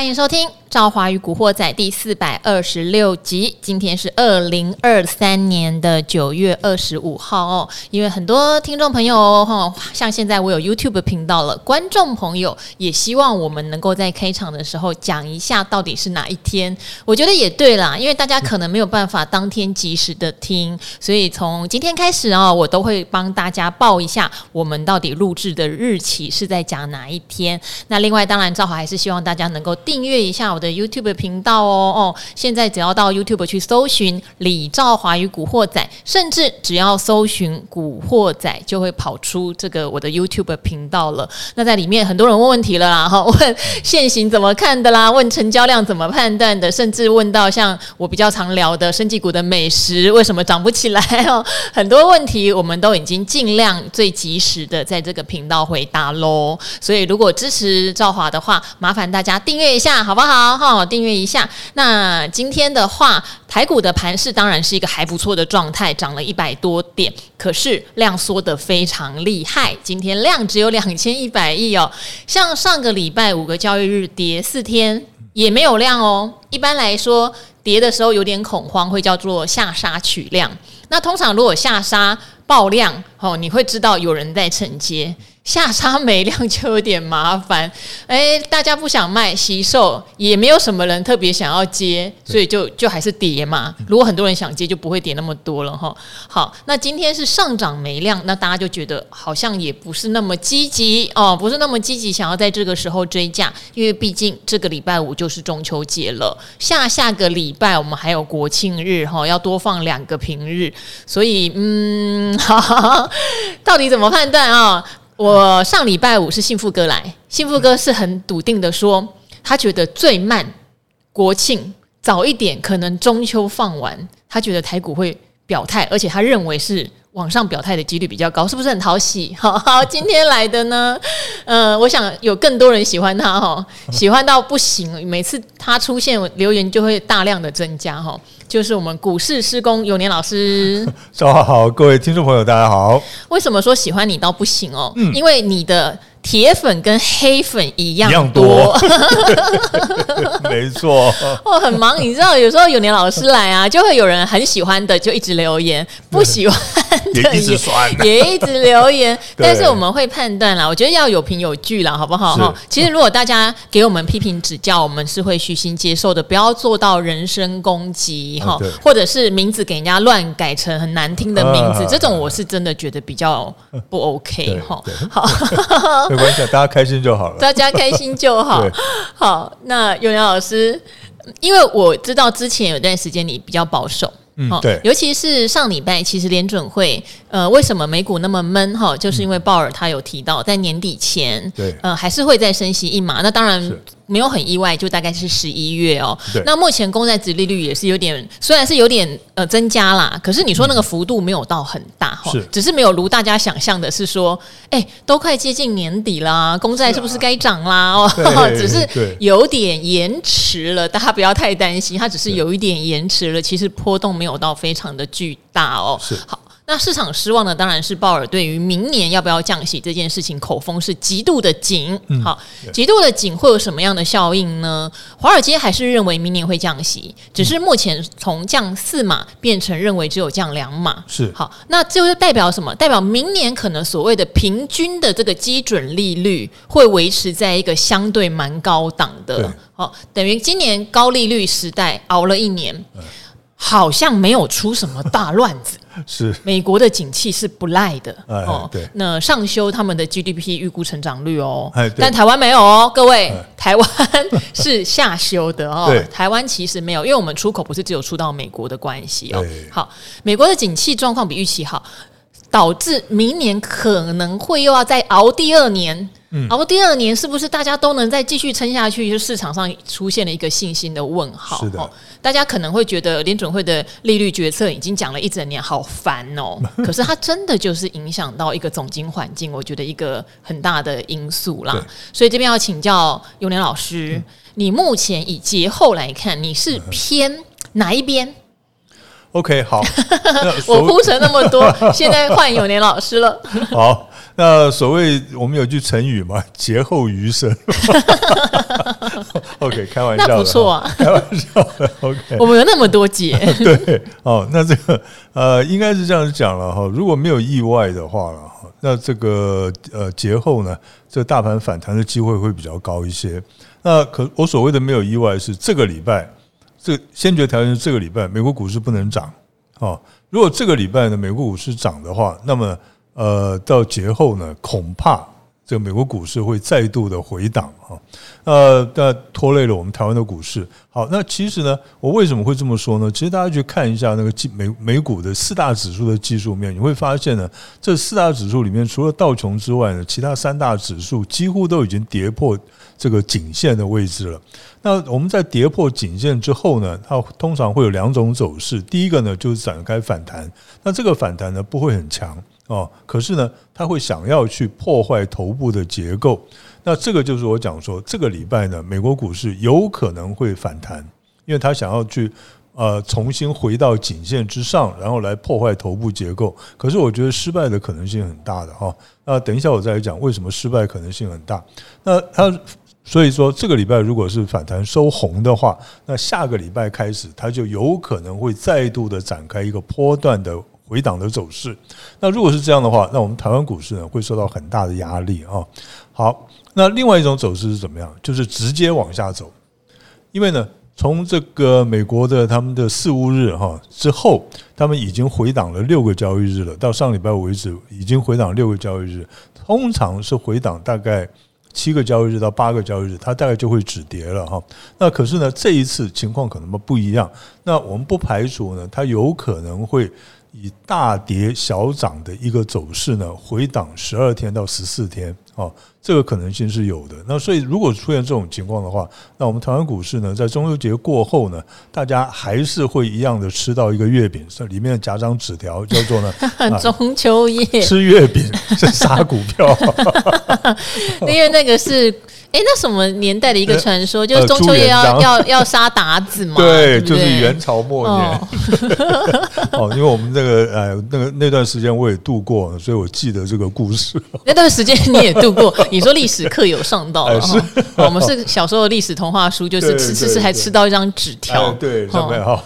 欢迎收听《赵华与古惑仔》第四百二十六集。今天是二零二三年的九月二十五号哦。因为很多听众朋友哦，像现在我有 YouTube 频道了，观众朋友也希望我们能够在开场的时候讲一下到底是哪一天。我觉得也对啦，因为大家可能没有办法当天及时的听，所以从今天开始哦，我都会帮大家报一下我们到底录制的日期是在讲哪一天。那另外，当然赵华还是希望大家能够。订阅一下我的 YouTube 频道哦哦！现在只要到 YouTube 去搜寻李兆华与古惑仔，甚至只要搜寻古惑仔，就会跑出这个我的 YouTube 频道了。那在里面很多人问问题了啦，哈，问现行怎么看的啦，问成交量怎么判断的，甚至问到像我比较常聊的生技股的美食为什么涨不起来 哦，很多问题我们都已经尽量最及时的在这个频道回答喽。所以如果支持兆华的话，麻烦大家订阅。一下好不好？好好，订阅一下。那今天的话，台股的盘势当然是一个还不错的状态，涨了一百多点，可是量缩得非常厉害。今天量只有两千一百亿哦，像上个礼拜五个交易日跌四天也没有量哦。一般来说，跌的时候有点恐慌，会叫做下杀取量。那通常如果下杀爆量，哦，你会知道有人在承接。下杀没量就有点麻烦，哎，大家不想卖，惜售也没有什么人特别想要接，所以就就还是跌嘛。如果很多人想接，就不会跌那么多了哈。好，那今天是上涨没量，那大家就觉得好像也不是那么积极哦，不是那么积极想要在这个时候追价，因为毕竟这个礼拜五就是中秋节了，下下个礼拜我们还有国庆日哈，要多放两个平日，所以嗯，哈哈，到底怎么判断啊？我上礼拜五是幸福哥来，幸福哥是很笃定的说，他觉得最慢国庆早一点，可能中秋放完，他觉得台股会表态，而且他认为是往上表态的几率比较高，是不是很讨喜？好好，今天来的呢，呃，我想有更多人喜欢他哈，喜欢到不行，每次他出现留言就会大量的增加哈。就是我们股市施工永年老师，早上好，各位听众朋友，大家好。为什么说喜欢你到不行哦？嗯，因为你的。铁粉跟黑粉一样多，没错。我很忙，你知道，有时候有年老师来啊，就会有人很喜欢的就一直留言，不喜欢的也一直酸，也一直留言。但是我们会判断啦，我觉得要有凭有据啦，好不好？哈，其实如果大家给我们批评指教，我们是会虚心接受的，不要做到人身攻击哈，或者是名字给人家乱改成很难听的名字，这种我是真的觉得比较不 OK 哈。好。没关系，大家开心就好了。大家开心就好。好，那永良老师，因为我知道之前有段时间你比较保守，嗯，对，尤其是上礼拜，其实联准会，呃，为什么美股那么闷？哈，就是因为鲍尔他有提到，在年底前，对，呃，还是会再升息一码。那当然。没有很意外，就大概是十一月哦。那目前公债殖利率也是有点，虽然是有点呃增加啦，可是你说那个幅度没有到很大哈，是只是没有如大家想象的是说，哎，都快接近年底啦，公债是不是该涨啦？哦，只是有点延迟了，大家不要太担心，它只是有一点延迟了，其实波动没有到非常的巨大哦。是好。那市场失望的当然是鲍尔对于明年要不要降息这件事情口风是极度的紧，好，极度的紧会有什么样的效应呢？华尔街还是认为明年会降息，只是目前从降四码变成认为只有降两码，是好，那这就是代表什么？代表明年可能所谓的平均的这个基准利率会维持在一个相对蛮高档的，好，等于今年高利率时代熬了一年。好像没有出什么大乱子，是美国的景气是不赖的哦。对，那上修他们的 GDP 预估成长率哦，但台湾没有哦，各位，台湾是下修的哦。台湾其实没有，因为我们出口不是只有出到美国的关系哦。好，美国的景气状况比预期好，导致明年可能会又要再熬第二年。嗯，熬第二年是不是大家都能再继续撑下去？就市场上出现了一个信心的问号。是的，大家可能会觉得联准会的利率决策已经讲了一整年，好烦哦。可是它真的就是影响到一个总经环境，我觉得一个很大的因素啦。所以这边要请教永年老师，嗯、你目前以节后来看，你是偏哪一边？OK，好，我铺陈那么多，现在换永年老师了。好，那所谓我们有句成语嘛，“劫后余生。” OK，开玩笑，那不错啊，开玩笑的。OK，我们有那么多劫。对，哦，那这个呃，应该是这样子讲了哈。如果没有意外的话了哈，那这个呃节后呢，这个大盘反弹的机会会比较高一些。那可我所谓的没有意外是这个礼拜，这先决条件是这个礼拜美国股市不能涨。啊，如果这个礼拜呢美国股市涨的话，那么呃到节后呢恐怕。这个美国股市会再度的回档啊，呃，那拖累了我们台湾的股市。好，那其实呢，我为什么会这么说呢？其实大家去看一下那个美美股的四大指数的技术面，你会发现呢，这四大指数里面除了道琼之外呢，其他三大指数几乎都已经跌破这个颈线的位置了。那我们在跌破颈线之后呢，它通常会有两种走势。第一个呢，就是展开反弹，那这个反弹呢不会很强。哦，可是呢，他会想要去破坏头部的结构，那这个就是我讲说，这个礼拜呢，美国股市有可能会反弹，因为他想要去呃重新回到颈线之上，然后来破坏头部结构。可是我觉得失败的可能性很大的哈。那等一下我再来讲为什么失败可能性很大。那他所以说这个礼拜如果是反弹收红的话，那下个礼拜开始，它就有可能会再度的展开一个波段的。回档的走势，那如果是这样的话，那我们台湾股市呢会受到很大的压力啊。好，那另外一种走势是怎么样？就是直接往下走，因为呢，从这个美国的他们的四五日哈之后，他们已经回档了六个交易日了，到上礼拜为止已经回档六个交易日，通常是回档大概七个交易日到八个交易日，它大概就会止跌了哈。那可是呢，这一次情况可能不一样，那我们不排除呢，它有可能会。以大跌小涨的一个走势呢，回档十二天到十四天，啊，这个可能性是有的。那所以如果出现这种情况的话，那我们台湾股市呢，在中秋节过后呢，大家还是会一样的吃到一个月饼，这里面夹张纸条，叫做呢，中秋夜吃月饼是杀股票，因为那个是。哎，那什么年代的一个传说，就是中秋夜要要 要杀鞑子嘛？对，就是元朝末年。哦，因为我们那个呃那个那段时间我也度过，所以我记得这个故事。那段时间你也度过？你说历史课有上到了哈？我们是小时候的历史童话书，就是吃吃吃还吃到一张纸条。对，上面哈。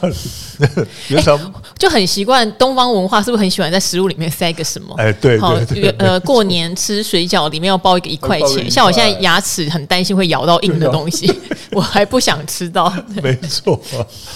元朝就很习惯东方文化，是不是很喜欢在食物里面塞个什么？哎，对，好，呃，过年吃水饺里面要包一个一块钱，像我现在牙齿。很担心会咬到硬的东西，我还不想吃到。没错，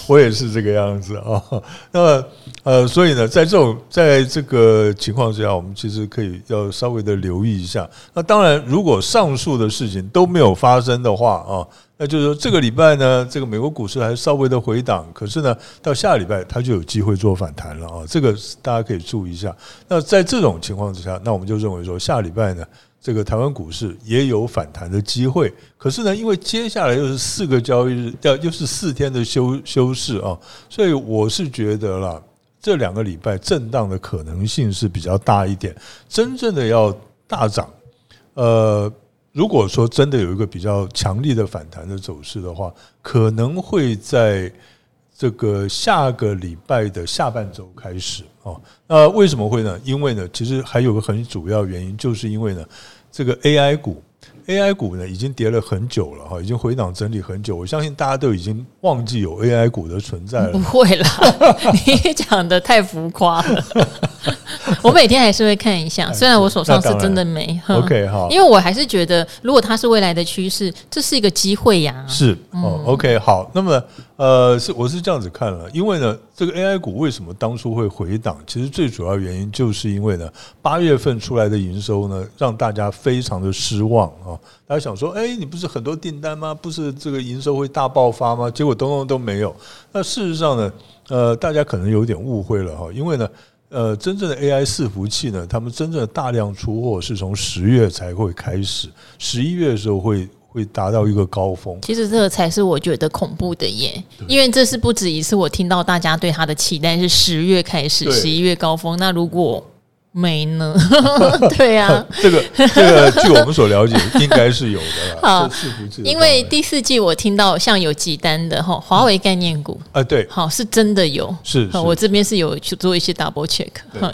我也是这个样子啊。那么，呃，所以呢，在这种在这个情况之下，我们其实可以要稍微的留意一下。那当然，如果上述的事情都没有发生的话啊，那就是说这个礼拜呢，这个美国股市还稍微的回档，可是呢，到下礼拜它就有机会做反弹了啊。这个大家可以注意一下。那在这种情况之下，那我们就认为说，下礼拜呢。这个台湾股市也有反弹的机会，可是呢，因为接下来又是四个交易日，要又是四天的休休市啊，所以我是觉得啦，这两个礼拜震荡的可能性是比较大一点。真正的要大涨，呃，如果说真的有一个比较强力的反弹的走势的话，可能会在这个下个礼拜的下半周开始。哦，那为什么会呢？因为呢，其实还有个很主要原因，就是因为呢，这个 AI 股，AI 股呢已经跌了很久了哈，已经回档整理很久。我相信大家都已经忘记有 AI 股的存在了。不会啦，你讲的太浮夸了。我每天还是会看一下，虽然我手上是真的没。OK 哈，因为我还是觉得，如果它是未来的趋势，这是一个机会呀。是哦，OK 好。那么呃，是我是这样子看了，因为呢，这个 AI 股为什么当初会回档？其实最主要原因就是因为呢，八月份出来的营收呢，让大家非常的失望啊。大家想说，哎，你不是很多订单吗？不是这个营收会大爆发吗？结果东东都没有。那事实上呢，呃，大家可能有点误会了哈，因为呢。呃，真正的 AI 伺服器呢，他们真正的大量出货是从十月才会开始，十一月的时候会会达到一个高峰。其实这个才是我觉得恐怖的耶，因为这是不止一次我听到大家对它的期待是十月开始，十一月高峰。那如果没呢，对呀、啊，这个这个，据我们所了解，应该是有的啦。好，因为第四季我听到像有几单的哈，华为概念股。啊，对，好是真的有，是，我这边是有去做一些 double check，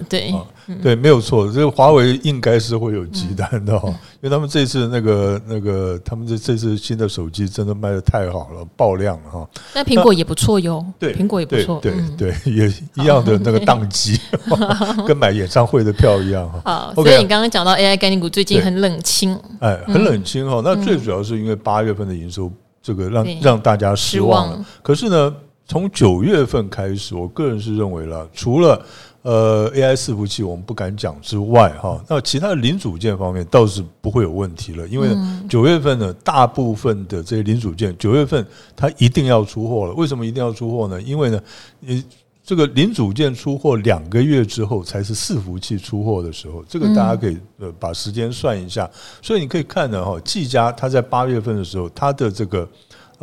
对。对对，没有错，这个华为应该是会有急单的哈，因为他们这次那个那个，他们这这次新的手机真的卖的太好了，爆量了哈。那苹果也不错哟，对，苹果也不错，对对，也一样的那个宕机，跟买演唱会的票一样哈。好，所以你刚刚讲到 AI 概念股最近很冷清，哎，很冷清哈。那最主要是因为八月份的营收这个让让大家失望了。可是呢，从九月份开始，我个人是认为了，除了呃，AI 伺服器我们不敢讲之外，哈，那其他的零组件方面倒是不会有问题了，因为九月份呢，大部分的这些零组件，九月份它一定要出货了。为什么一定要出货呢？因为呢，你这个零组件出货两个月之后才是伺服器出货的时候，这个大家可以呃把时间算一下。所以你可以看呢，哈，技嘉它在八月份的时候，它的这个。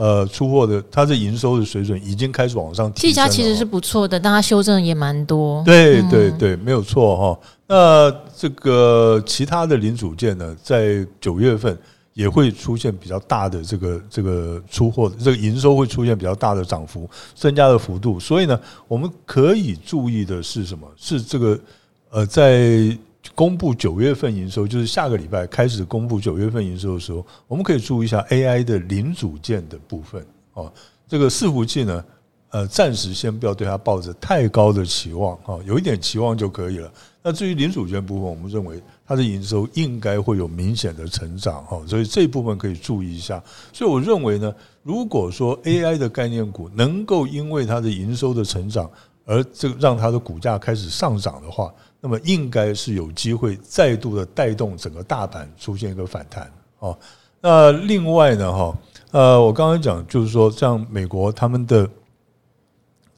呃，出货的它的营收的水准已经开始往上提。技嘉其实是不错的，但它修正也蛮多。对对对，没有错哈。那这个其他的零组件呢，在九月份也会出现比较大的这个这个出货，这个营收会出现比较大的涨幅，增加的幅度。所以呢，我们可以注意的是什么？是这个呃，在。公布九月份营收，就是下个礼拜开始公布九月份营收的时候，我们可以注意一下 AI 的零组件的部分哦。这个伺服器呢，呃，暂时先不要对它抱着太高的期望哈，有一点期望就可以了。那至于零组件部分，我们认为它的营收应该会有明显的成长哈，所以这一部分可以注意一下。所以我认为呢，如果说 AI 的概念股能够因为它的营收的成长而这让它的股价开始上涨的话，那么应该是有机会再度的带动整个大盘出现一个反弹哦。那另外呢，哈，呃，我刚刚讲就是说，像美国他们的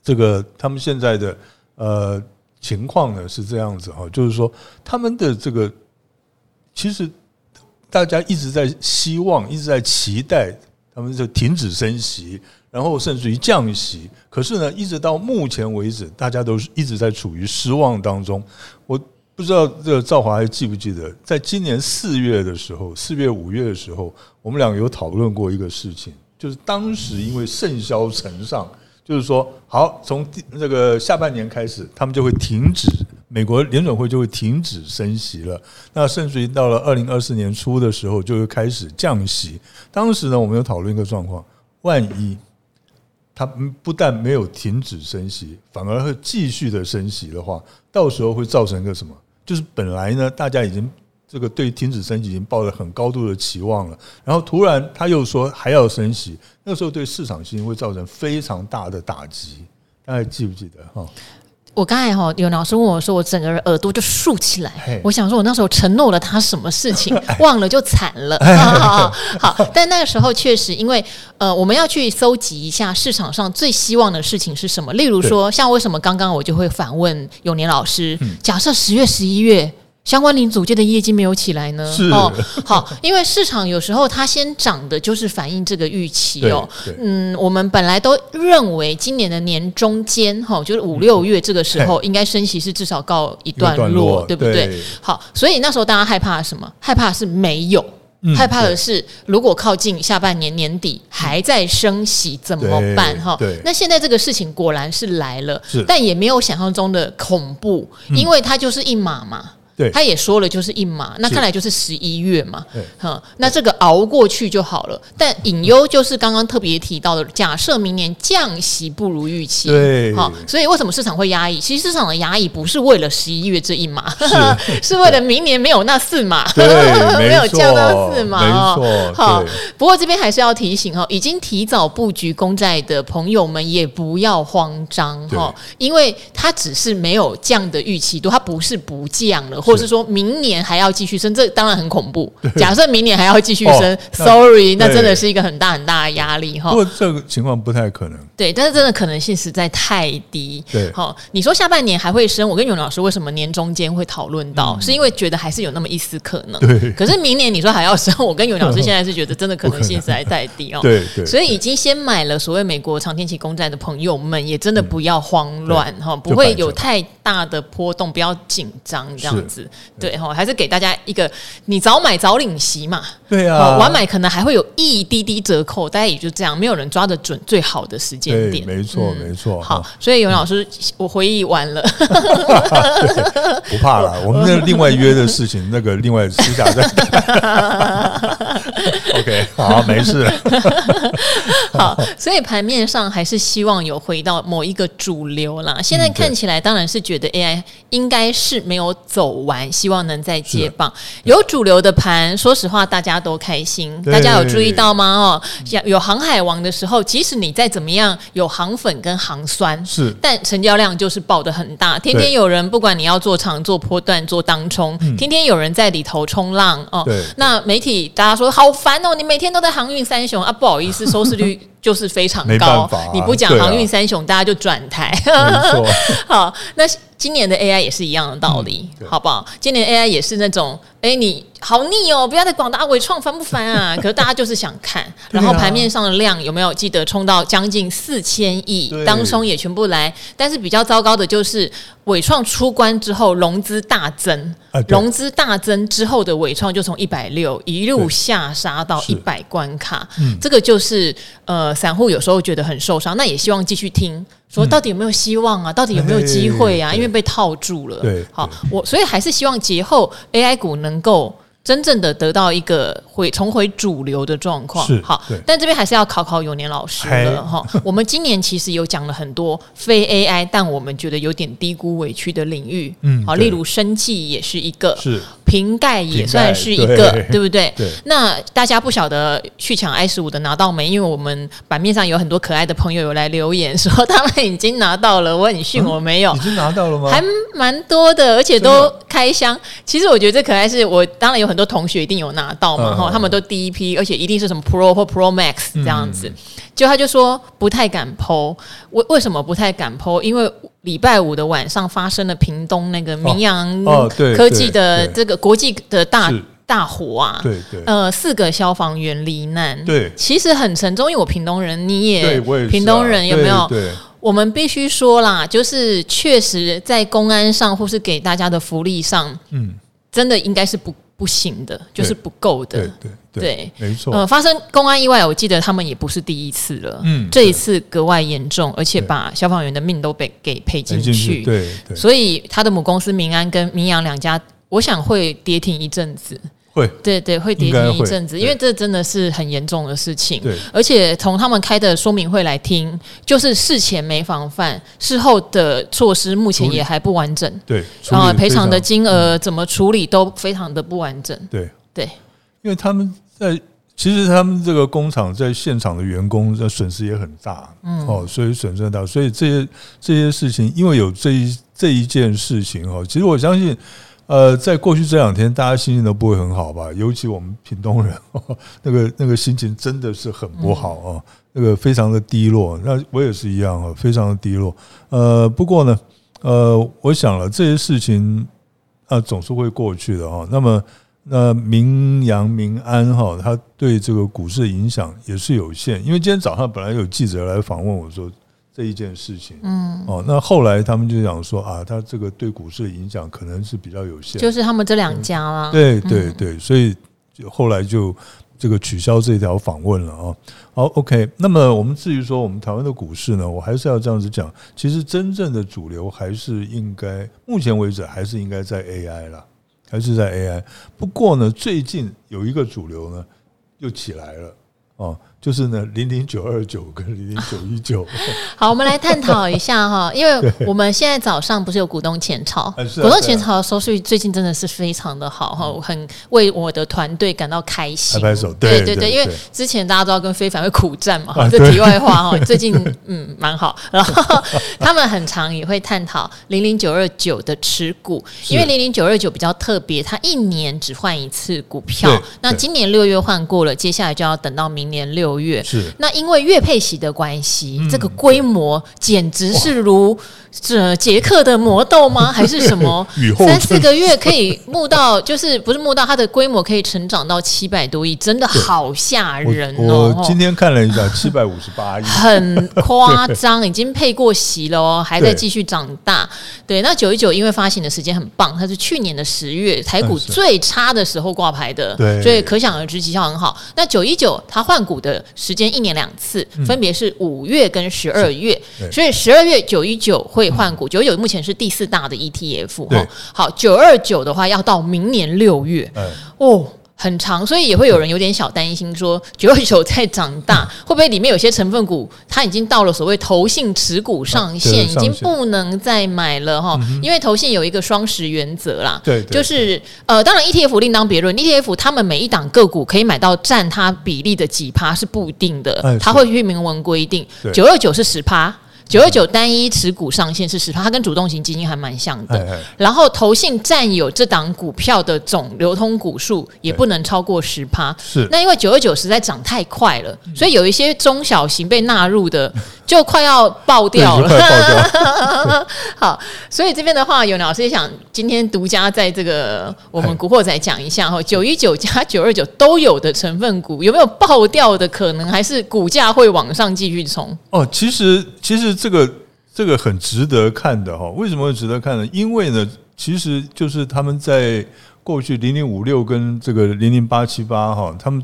这个他们现在的呃情况呢是这样子哈，就是说他们的这个其实大家一直在希望，一直在期待他们就停止升息。然后甚至于降息，可是呢，一直到目前为止，大家都是一直在处于失望当中。我不知道这个赵华还记不记得，在今年四月的时候，四月五月的时候，我们两个有讨论过一个事情，就是当时因为盛嚣尘上，就是说，好，从这个下半年开始，他们就会停止，美国联准会就会停止升息了。那甚至于到了二零二四年初的时候，就会开始降息。当时呢，我们有讨论一个状况，万一。它不但没有停止升息，反而会继续的升息的话，到时候会造成一个什么？就是本来呢，大家已经这个对停止升息已经抱了很高度的期望了，然后突然他又说还要升息，那个时候对市场信心会造成非常大的打击。大家记不记得哈？我刚才哈有老师问我说，我整个人耳朵就竖起来。我想说，我那时候承诺了他什么事情，忘了就惨了。好，好，但那个时候确实，因为呃，我们要去搜集一下市场上最希望的事情是什么。例如说，像为什么刚刚我就会反问永年老师，假设十月、十一月。相关零组件的业绩没有起来呢？是哦，好，因为市场有时候它先涨的就是反映这个预期哦。嗯，我们本来都认为今年的年中间哈，就是五六月这个时候，应该升息是至少告一段落，对不对？好，所以那时候大家害怕什么？害怕是没有，害怕的是如果靠近下半年年底还在升息怎么办？哈，那现在这个事情果然是来了，但也没有想象中的恐怖，因为它就是一码嘛。对，他也说了，就是一码，那看来就是十一月嘛，哈，那这个熬过去就好了。但隐忧就是刚刚特别提到的，假设明年降息不如预期，对，好，所以为什么市场会压抑？其实市场的压抑不是为了十一月这一码，是，是为了明年没有那四码，对，没有降到四码，没错。好，不过这边还是要提醒哈，已经提早布局公债的朋友们也不要慌张哈，因为它只是没有降的预期度，它不是不降了。或者是说明年还要继续升，这当然很恐怖。假设明年还要继续升，sorry，那真的是一个很大很大的压力哈。不过这个情况不太可能。对，但是真的可能性实在太低。对，好，你说下半年还会升？我跟永老师为什么年中间会讨论到？是因为觉得还是有那么一丝可能。对。可是明年你说还要升？我跟永老师现在是觉得 真的可能性实在太低哦。对对。所以已经先买了所谓美国长天期公债的朋友们，也真的不要慌乱哈，不会有太大的波动，不要紧张这样子。对哈，还是给大家一个你早买早领席嘛，对啊，晚买可能还会有一滴滴折扣，大家也就这样，没有人抓得准最好的时间点，没错没错。好，所以尤老师，我回忆完了，不怕了，我们那另外约的事情，那个另外私下再谈。OK，好，没事。好，所以盘面上还是希望有回到某一个主流啦。现在看起来当然是觉得 AI 应该是没有走完，希望能再接棒。有主流的盘，说实话大家都开心。大家有注意到吗？哦，像有航海王的时候，即使你再怎么样有航粉跟航酸，是，但成交量就是爆的很大。天天有人，不管你要做长、做波段、做当冲，天天有人在里头冲浪哦。那媒体大家说好烦哦，你每天都在航运三雄啊，不好意思，收视率。就是非常高，啊、你不讲航运三雄，啊、大家就转台。好，那今年的 AI 也是一样的道理，嗯、好不好？今年 AI 也是那种，哎、欸，你好腻哦，不要再广达、伟创烦不烦啊？可是大家就是想看，然后盘面上的量有没有记得冲到将近四千亿？当中也全部来，但是比较糟糕的就是纬创出关之后融资大增，融资大增之后的伟创就从一百六一路下杀到一百关卡，嗯、这个就是呃。散户有时候觉得很受伤，那也希望继续听，说到底有没有希望啊？嗯、到底有没有机会啊？因为被套住了。对，好，我所以还是希望节后 AI 股能够。真正的得到一个回重回主流的状况，是好，但这边还是要考考永年老师了哈。我们今年其实有讲了很多非 AI，但我们觉得有点低估委屈的领域，嗯，好，例如生技也是一个，是瓶盖也算是一个，对不对？对。那大家不晓得去抢 i 十五的拿到没？因为我们版面上有很多可爱的朋友有来留言说他们已经拿到了，我很逊我没有，已经拿到了吗？还蛮多的，而且都开箱。其实我觉得这可爱是我当然有很。多同学一定有拿到嘛？哈、嗯，他们都第一批，而且一定是什么 Pro 或 Pro Max 这样子。就、嗯、他就说不太敢 po，为为什么不太敢 po？因为礼拜五的晚上发生了屏东那个明阳科技的这个国际的大大火啊，对对，呃，四个消防员罹难，对，其实很沉重。因为我屏东人，你也，我也、啊、屏东人有没有？对，对。我们必须说啦，就是确实在公安上或是给大家的福利上，嗯，真的应该是不。不行的，就是不够的，对对对，没错。呃，发生公安意外，我记得他们也不是第一次了，嗯，这一次格外严重，而且把消防员的命都被给赔进去，对对。所以他的母公司民安跟民阳两家，我想会跌停一阵子，会，对对，会跌停一阵子，因为这真的是很严重的事情，对。而且从他们开的说明会来听，就是事前没防范，事后的措施目前也还不完整，对。然后赔偿的金额怎么处理都非常的不完整，对对。因为他们在其实他们这个工厂在现场的员工的损失也很大，嗯，哦，所以损失很大，所以这些这些事情，因为有这一这一件事情哦，其实我相信。呃，在过去这两天，大家心情都不会很好吧？尤其我们屏东人，那个那个心情真的是很不好啊，那个非常的低落。那我也是一样啊，非常的低落。呃，不过呢，呃，我想了这些事情啊，总是会过去的哈。那么，那民扬民安哈，它对这个股市的影响也是有限。因为今天早上本来有记者来访问我说。这一件事情，嗯，哦，那后来他们就讲说啊，他这个对股市的影响可能是比较有限，就是他们这两家啦，对对对，所以就后来就这个取消这条访问了啊。好，OK，那么我们至于说我们台湾的股市呢，我还是要这样子讲，其实真正的主流还是应该，目前为止还是应该在 AI 啦，还是在 AI。不过呢，最近有一个主流呢又起来了，哦。就是呢，零零九二九跟零零九一九。好，我们来探讨一下哈，因为我们现在早上不是有股东前朝，股东前朝的收视率最近真的是非常的好哈，我很为我的团队感到开心。拍拍手，对对对，因为之前大家都要跟非凡会苦战嘛，哈，这题外话哈，最近 嗯蛮好，然后他们很常也会探讨零零九二九的持股，因为零零九二九比较特别，它一年只换一次股票，那今年六月换过了，接下来就要等到明年六。六月。是那因为月配息的关系，嗯、这个规模简直是如这杰克的魔豆吗？还是什么？三四个月可以募到，就是不是募到它的规模可以成长到七百多亿，真的好吓人哦！我今天看了一下，七百五十八亿，很夸张，已经配过息了哦，还在继续长大。对，那九一九因为发行的时间很棒，它是去年的十月台股最差的时候挂牌的，对，所以可想而知绩效很好。那九一九它换股的时间一年两次，分别是五月跟十二月，所以十二月九一九会换股。九一九目前是第四大的 ETF 哈，好，九二九的话要到明年六月，哦。很长，所以也会有人有点小担心，说九二九在长大，会不会里面有些成分股它已经到了所谓投信持股上限，已经不能再买了哈？因为投信有一个双十原则啦，对，就是呃，当然 ETF 另当别论，ETF 他们每一档个股可以买到占它比例的几趴是不一定的，它会去明文规定，九二九是十趴。九二九单一持股上限是十趴，它跟主动型基金还蛮像的。嘿嘿，然后投信占有这档股票的总流通股数也不能超过十趴。是，那因为九二九实在涨太快了，所以有一些中小型被纳入的 就快要爆掉了。掉 好，所以这边的话，有老师也想今天独家在这个我们古惑仔讲一下哈，九一九加九二九都有的成分股有没有爆掉的可能，还是股价会往上继续冲？哦，其实其实。这个这个很值得看的哈，为什么会值得看呢？因为呢，其实就是他们在过去零零五六跟这个零零八七八哈，他们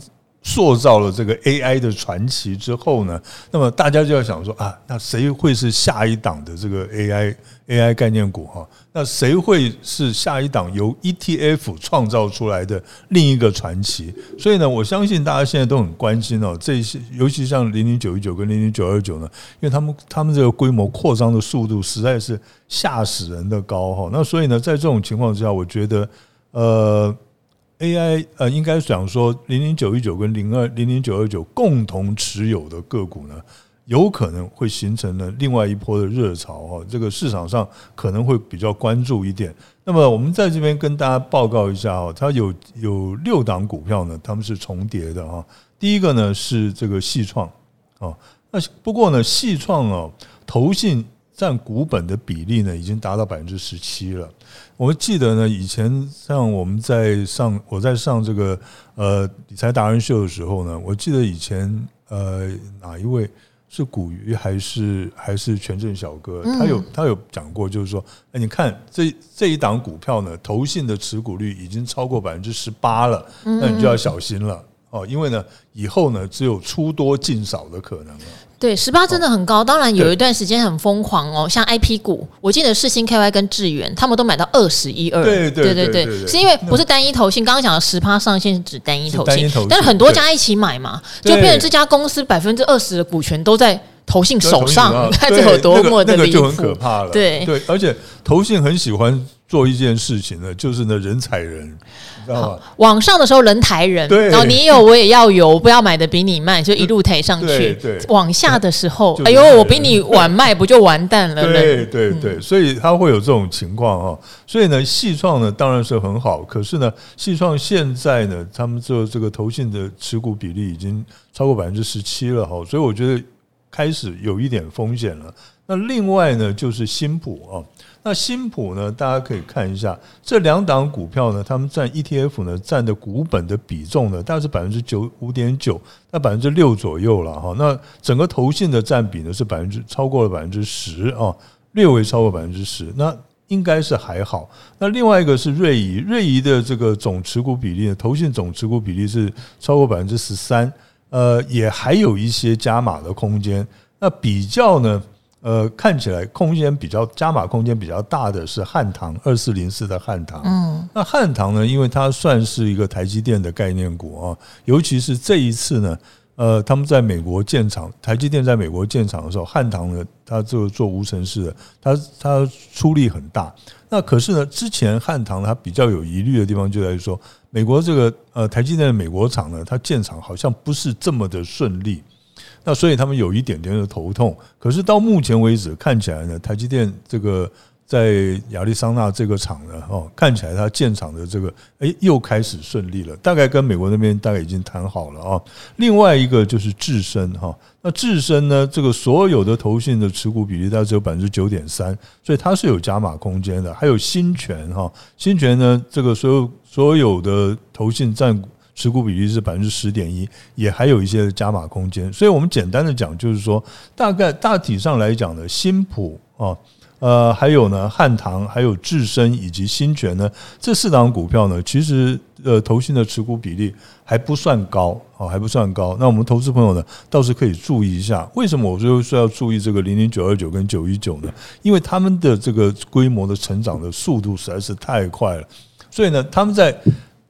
塑造了这个 AI 的传奇之后呢，那么大家就要想说啊，那谁会是下一档的这个 AI？AI 概念股哈，那谁会是下一档由 ETF 创造出来的另一个传奇？所以呢，我相信大家现在都很关心哦，这些尤其像零零九一九跟零零九二九呢，因为他们他们这个规模扩张的速度实在是吓死人的高哈。那所以呢，在这种情况之下，我觉得呃，AI 呃，应该讲说零零九一九跟零二零零九二九共同持有的个股呢。有可能会形成了另外一波的热潮哈，这个市场上可能会比较关注一点。那么我们在这边跟大家报告一下哈，它有有六档股票呢，他们是重叠的哈。第一个呢是这个细创啊，那不过呢细创哦，投信占股本的比例呢已经达到百分之十七了。我记得呢以前像我们在上我在上这个呃理财达人秀的时候呢，我记得以前呃哪一位？是股鱼还是还是权证小哥？他有他有讲过，就是说，哎，你看这这一档股票呢，投信的持股率已经超过百分之十八了，那你就要小心了哦，因为呢，以后呢，只有出多进少的可能了。对，十八真的很高。当然有一段时间很疯狂哦，像 I P 股，我记得世新 K Y 跟智原他们都买到二十一二。对对对对，是因为不是单一投信，刚刚讲的十八上限是指单一投信，但是很多家一起买嘛，就变成这家公司百分之二十的股权都在投信手上，你看 这有多么的离谱，那个就很可怕了。对对，而且投信很喜欢做一件事情呢，就是呢人踩人。好，往上的时候人抬人，对然后你有我也要有，我不要买的比你慢，就一路抬上去。对对，往下的时候，哎呦，我比你晚卖，不就完蛋了？对对对，所以它会有这种情况哈。所以呢，细创呢当然是很好，可是呢，细创现在呢，他们做这个投信的持股比例已经超过百分之十七了哈，所以我觉得开始有一点风险了。那另外呢，就是新普啊。那新普呢？大家可以看一下这两档股票呢，他们占 ETF 呢占的股本的比重呢，大概是百分之九五点九，那百分之六左右了哈。那整个投信的占比呢是百分之超过了百分之十啊，略微超过百分之十，那应该是还好。那另外一个是瑞仪，瑞仪的这个总持股比例呢，投信总持股比例是超过百分之十三，呃，也还有一些加码的空间。那比较呢？呃，看起来空间比较加码空间比较大的是汉唐二四零四的汉唐。嗯，那汉唐呢，因为它算是一个台积电的概念股啊，尤其是这一次呢，呃，他们在美国建厂，台积电在美国建厂的时候，汉唐呢，它就做无尘室的，它它出力很大。那可是呢，之前汉唐它比较有疑虑的地方就在于说，美国这个呃台积电的美国厂呢，它建厂好像不是这么的顺利。那所以他们有一点点的头痛，可是到目前为止看起来呢，台积电这个在亚利桑那这个厂呢，哦，看起来它建厂的这个哎又开始顺利了，大概跟美国那边大概已经谈好了啊。另外一个就是智深哈，那智深呢，这个所有的投信的持股比例大概只有百分之九点三，所以它是有加码空间的。还有新权哈，新权呢，这个所有所有的投信占股持股比例是百分之十点一，也还有一些加码空间。所以我们简单的讲，就是说，大概大体上来讲呢，新普啊，呃，还有呢，汉唐，还有智深以及新泉呢，这四档股票呢，其实呃，投信的持股比例还不算高啊，还不算高。那我们投资朋友呢，倒是可以注意一下。为什么我就说要注意这个零零九二九跟九一九呢？因为他们的这个规模的成长的速度实在是太快了，所以呢，他们在。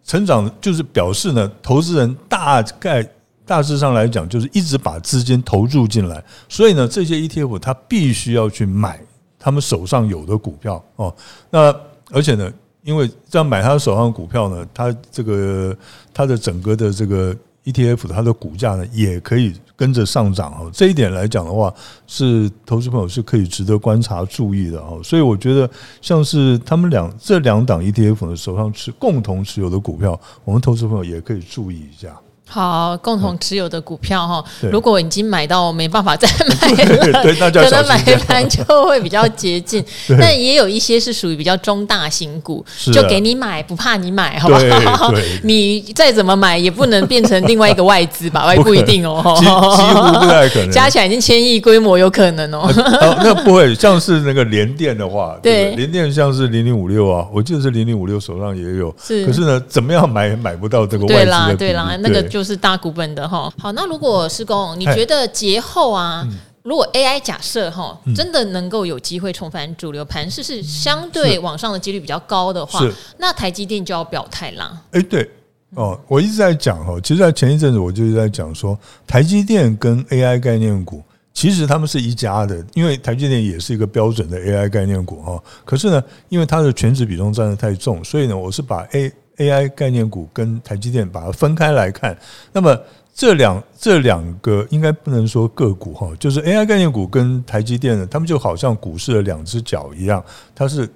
成长就是表示呢，投资人大概大致上来讲，就是一直把资金投入进来，所以呢，这些 ETF 它必须要去买他们手上有的股票哦。那而且呢，因为这样买他手上股票呢，他这个他的整个的这个。ETF 它的股价呢也可以跟着上涨哦，这一点来讲的话，是投资朋友是可以值得观察注意的哦。所以我觉得，像是他们两这两档 ETF 的手上持共同持有的股票，我们投资朋友也可以注意一下。好，共同持有的股票哈，如果已经买到没办法再 买了，可能买盘就会比较接近。但也有一些是属于比较中大型股，就给你买，不怕你买，好不好？你再怎么买也不能变成另外一个外资吧？不一定哦，几乎不太可能。加起来已经千亿规模，有可能哦。那不会，像是那个联电的话，对，联电像是零零五六啊，我记得是零零五六手上也有，是。可是呢，怎么样买也买不到这个外资的？对啦，对啦，那个就。就是大股本的哈，好，那如果施工，你觉得节后啊，如果 AI 假设哈，真的能够有机会重返主流盘势，是相对往上的几率比较高的话，那台积电就要表态啦。哎，对。哦，我一直在讲哈，其实，在前一阵子我就是在讲说，台积电跟 AI 概念股其实他们是一家的，因为台积电也是一个标准的 AI 概念股哈。可是呢，因为它的全值比重占的太重，所以呢，我是把 A AI 概念股跟台积电把它分开来看，那么这两这两个应该不能说个股哈，就是 AI 概念股跟台积电呢，他们就好像股市的两只脚一样，它是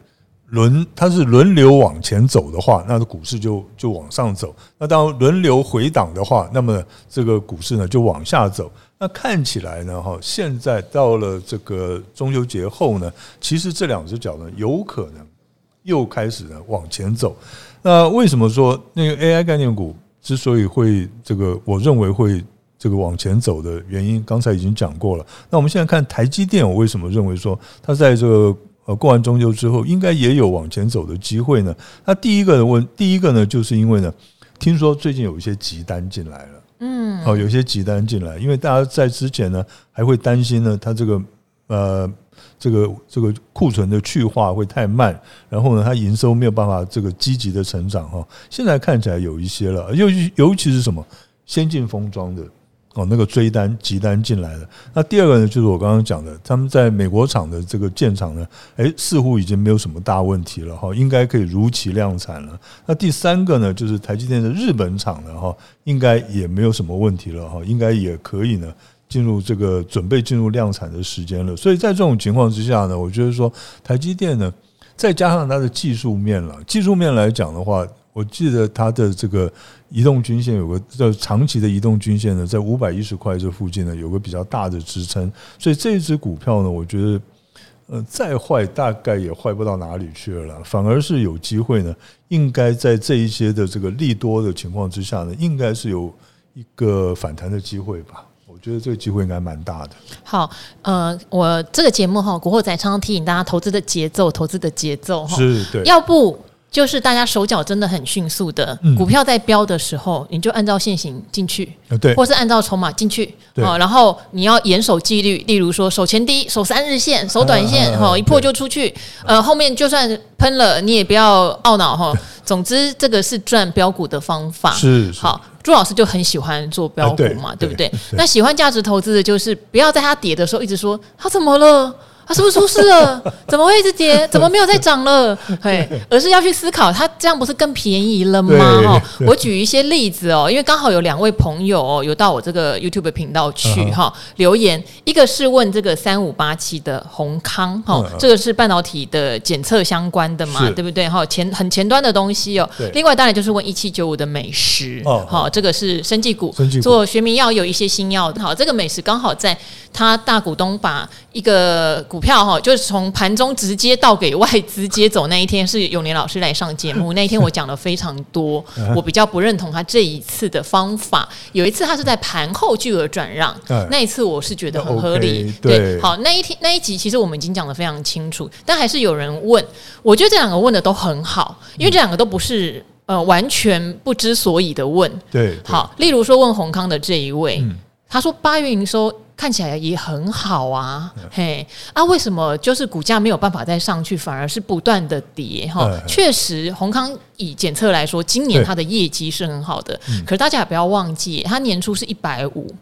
轮它是轮流往前走的话，那股市就就往上走；那当轮流回档的话，那么这个股市呢就往下走。那看起来呢哈，现在到了这个中秋节后呢，其实这两只脚呢有可能又开始呢往前走。那为什么说那个 AI 概念股之所以会这个，我认为会这个往前走的原因，刚才已经讲过了。那我们现在看台积电，我为什么认为说它在这个呃过完中秋之后，应该也有往前走的机会呢？那第一个的问，第一个呢，就是因为呢，听说最近有一些急单进来了，嗯，好，有些急单进来，因为大家在之前呢还会担心呢，它这个呃。这个这个库存的去化会太慢，然后呢，它营收没有办法这个积极的成长哈。现在看起来有一些了，尤其尤其是什么先进封装的哦，那个追单急单进来了。那第二个呢，就是我刚刚讲的，他们在美国厂的这个建厂呢，诶，似乎已经没有什么大问题了哈，应该可以如期量产了。那第三个呢，就是台积电的日本厂呢哈，应该也没有什么问题了哈，应该也可以呢。进入这个准备进入量产的时间了，所以在这种情况之下呢，我觉得说台积电呢，再加上它的技术面了，技术面来讲的话，我记得它的这个移动均线有个叫长期的移动均线呢，在五百一十块这附近呢，有个比较大的支撑，所以这一支股票呢，我觉得呃再坏大概也坏不到哪里去了，反而是有机会呢，应该在这一些的这个利多的情况之下呢，应该是有一个反弹的机会吧。我觉得这个机会应该蛮大的。好，呃，我这个节目哈，古惑仔常常提醒大家投资的节奏，投资的节奏哈，是对，要不就是大家手脚真的很迅速的，股票在飙的时候，你就按照线型进去，对，或是按照筹码进去，啊，然后你要严守纪律，例如说守前低，守三日线，守短线，哈，一破就出去，呃，后面就算喷了，你也不要懊恼哈。总之，这个是赚标股的方法，是。好。朱老师就很喜欢做标股嘛，对不对？那喜欢价值投资的，就是不要在它跌的时候一直说它怎么了它是不是出事了？怎么会一直跌？怎么没有再涨了？嘿，而是要去思考，它这样不是更便宜了吗？哈，我举一些例子哦，因为刚好有两位朋友哦，有到我这个 YouTube 频道去哈、uh. 留言，一个是问这个三五八七的宏康哈，uh. 这个是半导体的检测相关的嘛，是对不对？哈，前很前端的东西哦。另外当然就是问一七九五的美食，好、uh，huh. 这个是生技股，股做学名药有一些新药，好，这个美食刚好在他大股东把一个股票哈，就是从盘中直接倒给外资接走那一天，是永年老师来上节目。那一天我讲了非常多，我比较不认同他这一次的方法。有一次他是在盘后巨额转让，那一次我是觉得很合理。对，好，那一天那一集其实我们已经讲的非常清楚，但还是有人问。我觉得这两个问的都很好，因为这两个都不是呃完全不知所以的问。对，好，例如说问閎康的这一位，他说八月营收。看起来也很好啊，嗯、嘿啊，为什么就是股价没有办法再上去，反而是不断的跌？哈、嗯，确实，宏康以检测来说，今年它的业绩是很好的，可是大家也不要忘记，它年初是一百五。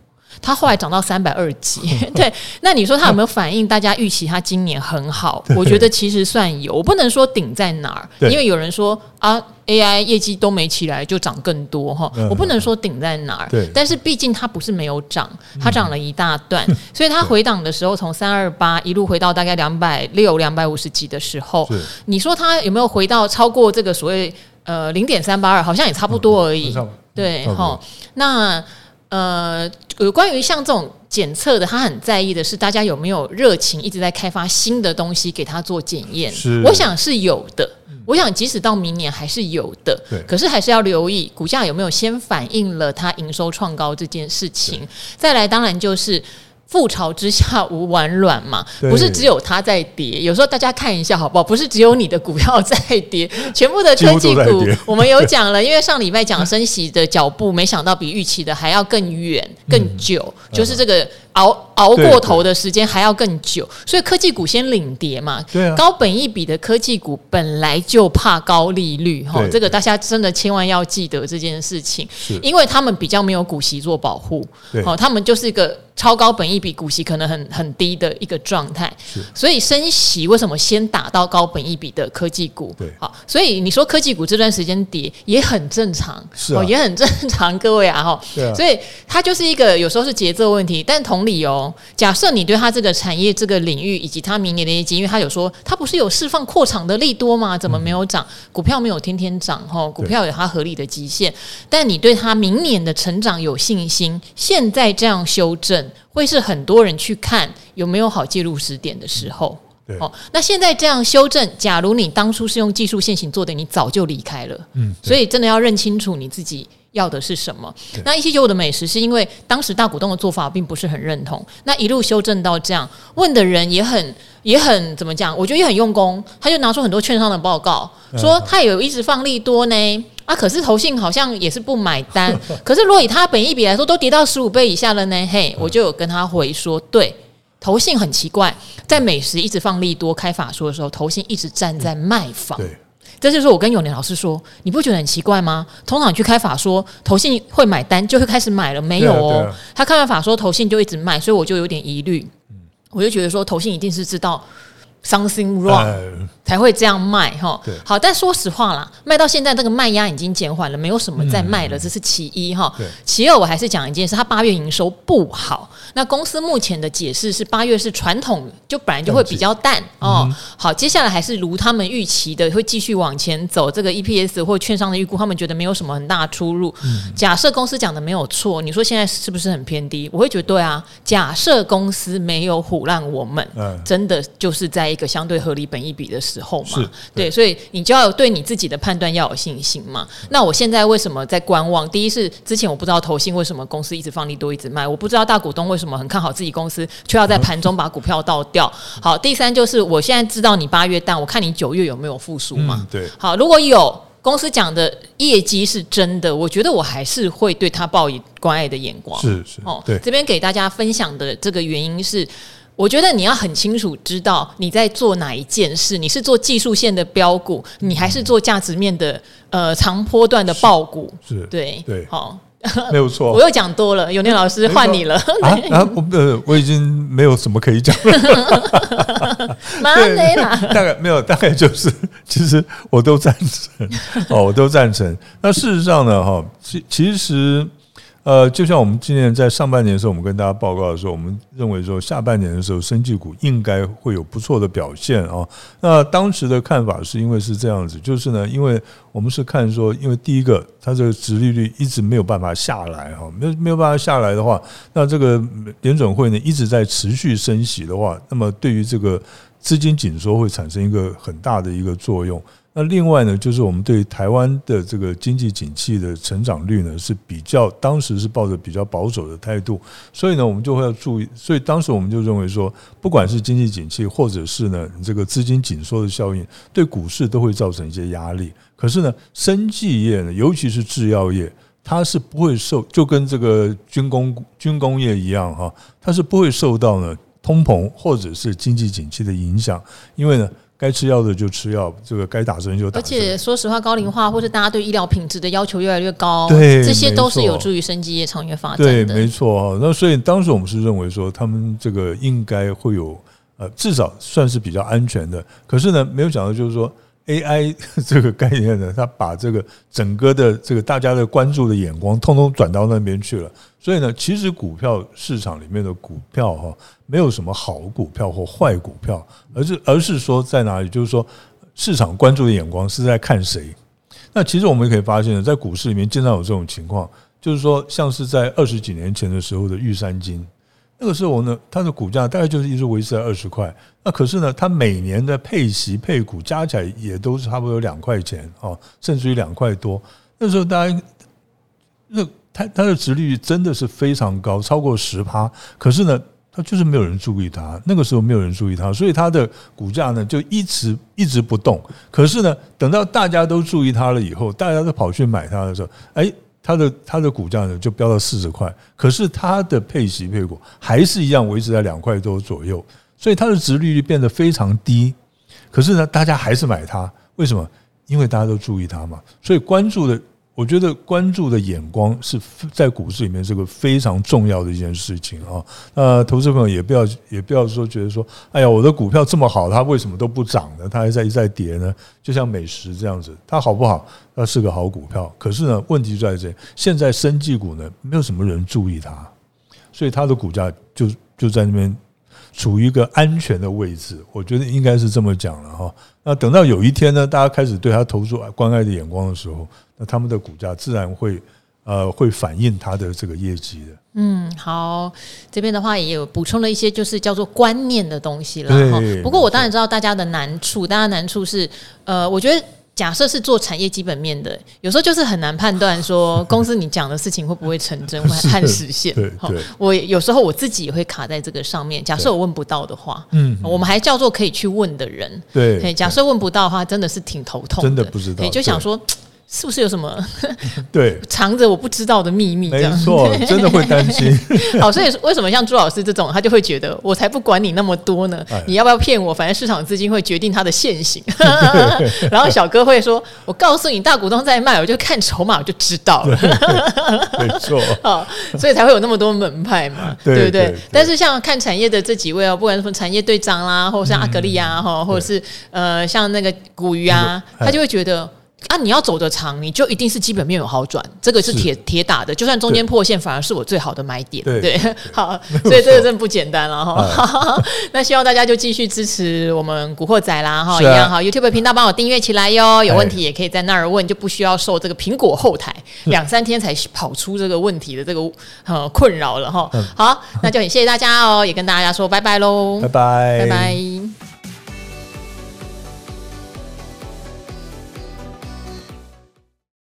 它后来涨到三百二几，对，那你说它有没有反映大家预期它今年很好？我觉得其实算有，我不能说顶在哪儿，因为有人说啊，AI 业绩都没起来就涨更多哈，我不能说顶在哪儿，但是毕竟它不是没有涨，它涨了一大段，所以它回档的时候从三二八一路回到大概两百六、两百五十几的时候，你说它有没有回到超过这个所谓呃零点三八二？好像也差不多而已，对哈，那。呃，有关于像这种检测的，他很在意的是大家有没有热情，一直在开发新的东西给他做检验。是，我想是有的。我想即使到明年还是有的。对，可是还是要留意股价有没有先反映了它营收创高这件事情。再来，当然就是。覆巢之下无完卵嘛，不是只有它在跌。有时候大家看一下好不好？不是只有你的股票在跌，全部的科技股我们有讲了。因为上礼拜讲升息的脚步，没想到比预期的还要更远、更久，就是这个。熬熬过头的时间还要更久，所以科技股先领跌嘛。对啊，高本一比的科技股本来就怕高利率哈，这个大家真的千万要记得这件事情，因为他们比较没有股息做保护，好，他们就是一个超高本一比，股息可能很很低的一个状态，所以升息为什么先打到高本一比的科技股？对，好，所以你说科技股这段时间跌也很正常，是也很正常，各位啊哈，所以它就是一个有时候是节奏问题，但同。理由，假设你对他这个产业、这个领域以及他明年的业绩，因为他有说他不是有释放扩厂的利多吗？怎么没有涨？股票没有天天涨哈，股票有它合理的极限。但你对他明年的成长有信心，现在这样修正，会是很多人去看有没有好介入时点的时候。对，哦，那现在这样修正，假如你当初是用技术线型做的，你早就离开了。嗯，所以真的要认清楚你自己。要的是什么？那一七九五的美食是因为当时大股东的做法并不是很认同，那一路修正到这样，问的人也很也很怎么讲？我觉得也很用功，他就拿出很多券商的报告，说他有一直放利多呢，啊，可是投信好像也是不买单，可是如果以他本益比来说，都跌到十五倍以下了呢，嘿，我就有跟他回说，对，投信很奇怪，在美食一直放利多开法说的时候，投信一直站在卖方。对。这就是我跟永年老师说，你不觉得很奇怪吗？通常你去开法说，投信会买单，就会开始买了，没有哦。他开完法说，投信就一直卖，所以我就有点疑虑。我就觉得说，投信一定是知道 something wrong 才会这样卖哈。好，但说实话啦，卖到现在这个卖压已经减缓了，没有什么再卖了，这是其一哈。其二，我还是讲一件事，它八月营收不好。那公司目前的解释是，八月是传统，就本来就会比较淡哦。好，接下来还是如他们预期的，会继续往前走。这个 EPS 或券商的预估，他们觉得没有什么很大出入。假设公司讲的没有错，你说现在是不是很偏低？我会觉得对啊。假设公司没有唬烂我们，真的就是在一个相对合理本益比的时候嘛。对，所以你就要有对你自己的判断要有信心嘛。那我现在为什么在观望？第一是之前我不知道投信为什么公司一直放利多一直卖，我不知道大股东为。什么很看好自己公司，却要在盘中把股票倒掉？好，第三就是我现在知道你八月淡，我看你九月有没有复苏嘛？对，好，如果有公司讲的业绩是真的，我觉得我还是会对他抱以关爱的眼光。是是哦，对，这边给大家分享的这个原因是。我觉得你要很清楚知道你在做哪一件事，你是做技术线的标股，你还是做价值面的呃长波段的爆股？是，是对对，好。没有错，我又讲多了，永年老师换你了啊啊！我呃，我已经没有什么可以讲了。对啦，大概没有，大概就是，其实我都赞成哦，我都赞成。那事实上呢，哈，其其实。呃，就像我们今年在上半年的时候，我们跟大家报告的时候，我们认为说下半年的时候，生技股应该会有不错的表现啊。那当时的看法是因为是这样子，就是呢，因为我们是看说，因为第一个，它这个殖利率一直没有办法下来哈，没有没有办法下来的话，那这个联准会呢一直在持续升息的话，那么对于这个资金紧缩会产生一个很大的一个作用。那另外呢，就是我们对台湾的这个经济景气的成长率呢是比较，当时是抱着比较保守的态度，所以呢，我们就会要注意。所以当时我们就认为说，不管是经济景气，或者是呢这个资金紧缩的效应，对股市都会造成一些压力。可是呢，生技业呢，尤其是制药业，它是不会受，就跟这个军工军工业一样哈，它是不会受到呢通膨或者是经济景气的影响，因为呢。该吃药的就吃药，这个该打针就打针。而且说实话，高龄化或者大家对医疗品质的要求越来越高，对，这些都是有助于生机业长远发展的。对，没错。那所以当时我们是认为说，他们这个应该会有呃，至少算是比较安全的。可是呢，没有想到就是说。AI 这个概念呢，它把这个整个的这个大家的关注的眼光，通通转到那边去了。所以呢，其实股票市场里面的股票哈，没有什么好股票或坏股票，而是而是说在哪里，就是说市场关注的眼光是在看谁。那其实我们可以发现呢，在股市里面经常有这种情况，就是说像是在二十几年前的时候的玉山金。那个时候呢，它的股价大概就是一直维持在二十块。那可是呢，它每年的配息配股加起来也都是差不多两块钱啊，甚至于两块多。那时候大家，那它它的值率真的是非常高，超过十趴。可是呢，它就是没有人注意它。那个时候没有人注意它，所以它的股价呢就一直一直不动。可是呢，等到大家都注意它了以后，大家都跑去买它的时候，哎。它的它的股价呢就飙到四十块，可是它的配息配股还是一样维持在两块多左右，所以它的值利率变得非常低。可是呢，大家还是买它，为什么？因为大家都注意它嘛，所以关注的。我觉得关注的眼光是在股市里面是个非常重要的一件事情啊。那投资朋友也不要也不要说觉得说，哎呀，我的股票这么好，它为什么都不涨呢？它还在一再跌呢？就像美食这样子，它好不好？它是个好股票，可是呢，问题就在这，现在生技股呢，没有什么人注意它，所以它的股价就就在那边。处于一个安全的位置，我觉得应该是这么讲了哈。那等到有一天呢，大家开始对他投出关爱的眼光的时候，那他们的股价自然会呃会反映他的这个业绩的。嗯，好，这边的话也有补充了一些就是叫做观念的东西了哈。不过我当然知道大家的难处，大家难处是呃，我觉得。假设是做产业基本面的，有时候就是很难判断说 公司你讲的事情会不会成真，会和实现。对，我有时候我自己也会卡在这个上面。假设我问不到的话，嗯，我们还叫做可以去问的人。对，假设问不到的话，真的是挺头痛的。真的不知道，就想说。是不是有什么 对藏着我不知道的秘密？没错，真的会担心。好，所以为什么像朱老师这种，他就会觉得我才不管你那么多呢？你要不要骗我？反正市场资金会决定它的现形。然后小哥会说：“我告诉你，大股东在卖，我就看筹码，我就知道了。”没错，好，所以才会有那么多门派嘛，对不对？但是像看产业的这几位哦，不管是产业队长啦，或者像阿格力啊，哈，或者是呃，像那个古鱼啊，他就会觉得。啊，你要走得长，你就一定是基本面有好转，这个是铁铁打的。就算中间破线，反而是我最好的买点。对，对 好，所以这个真的不简单了哈。那希望大家就继续支持我们古惑仔啦哈，啊、一样哈。YouTube 频道帮我订阅起来哟，有问题也可以在那儿问，就不需要受这个苹果后台 两三天才跑出这个问题的这个呃困扰了哈。好，那就很谢谢大家哦，也跟大家说拜拜喽，拜拜，拜拜。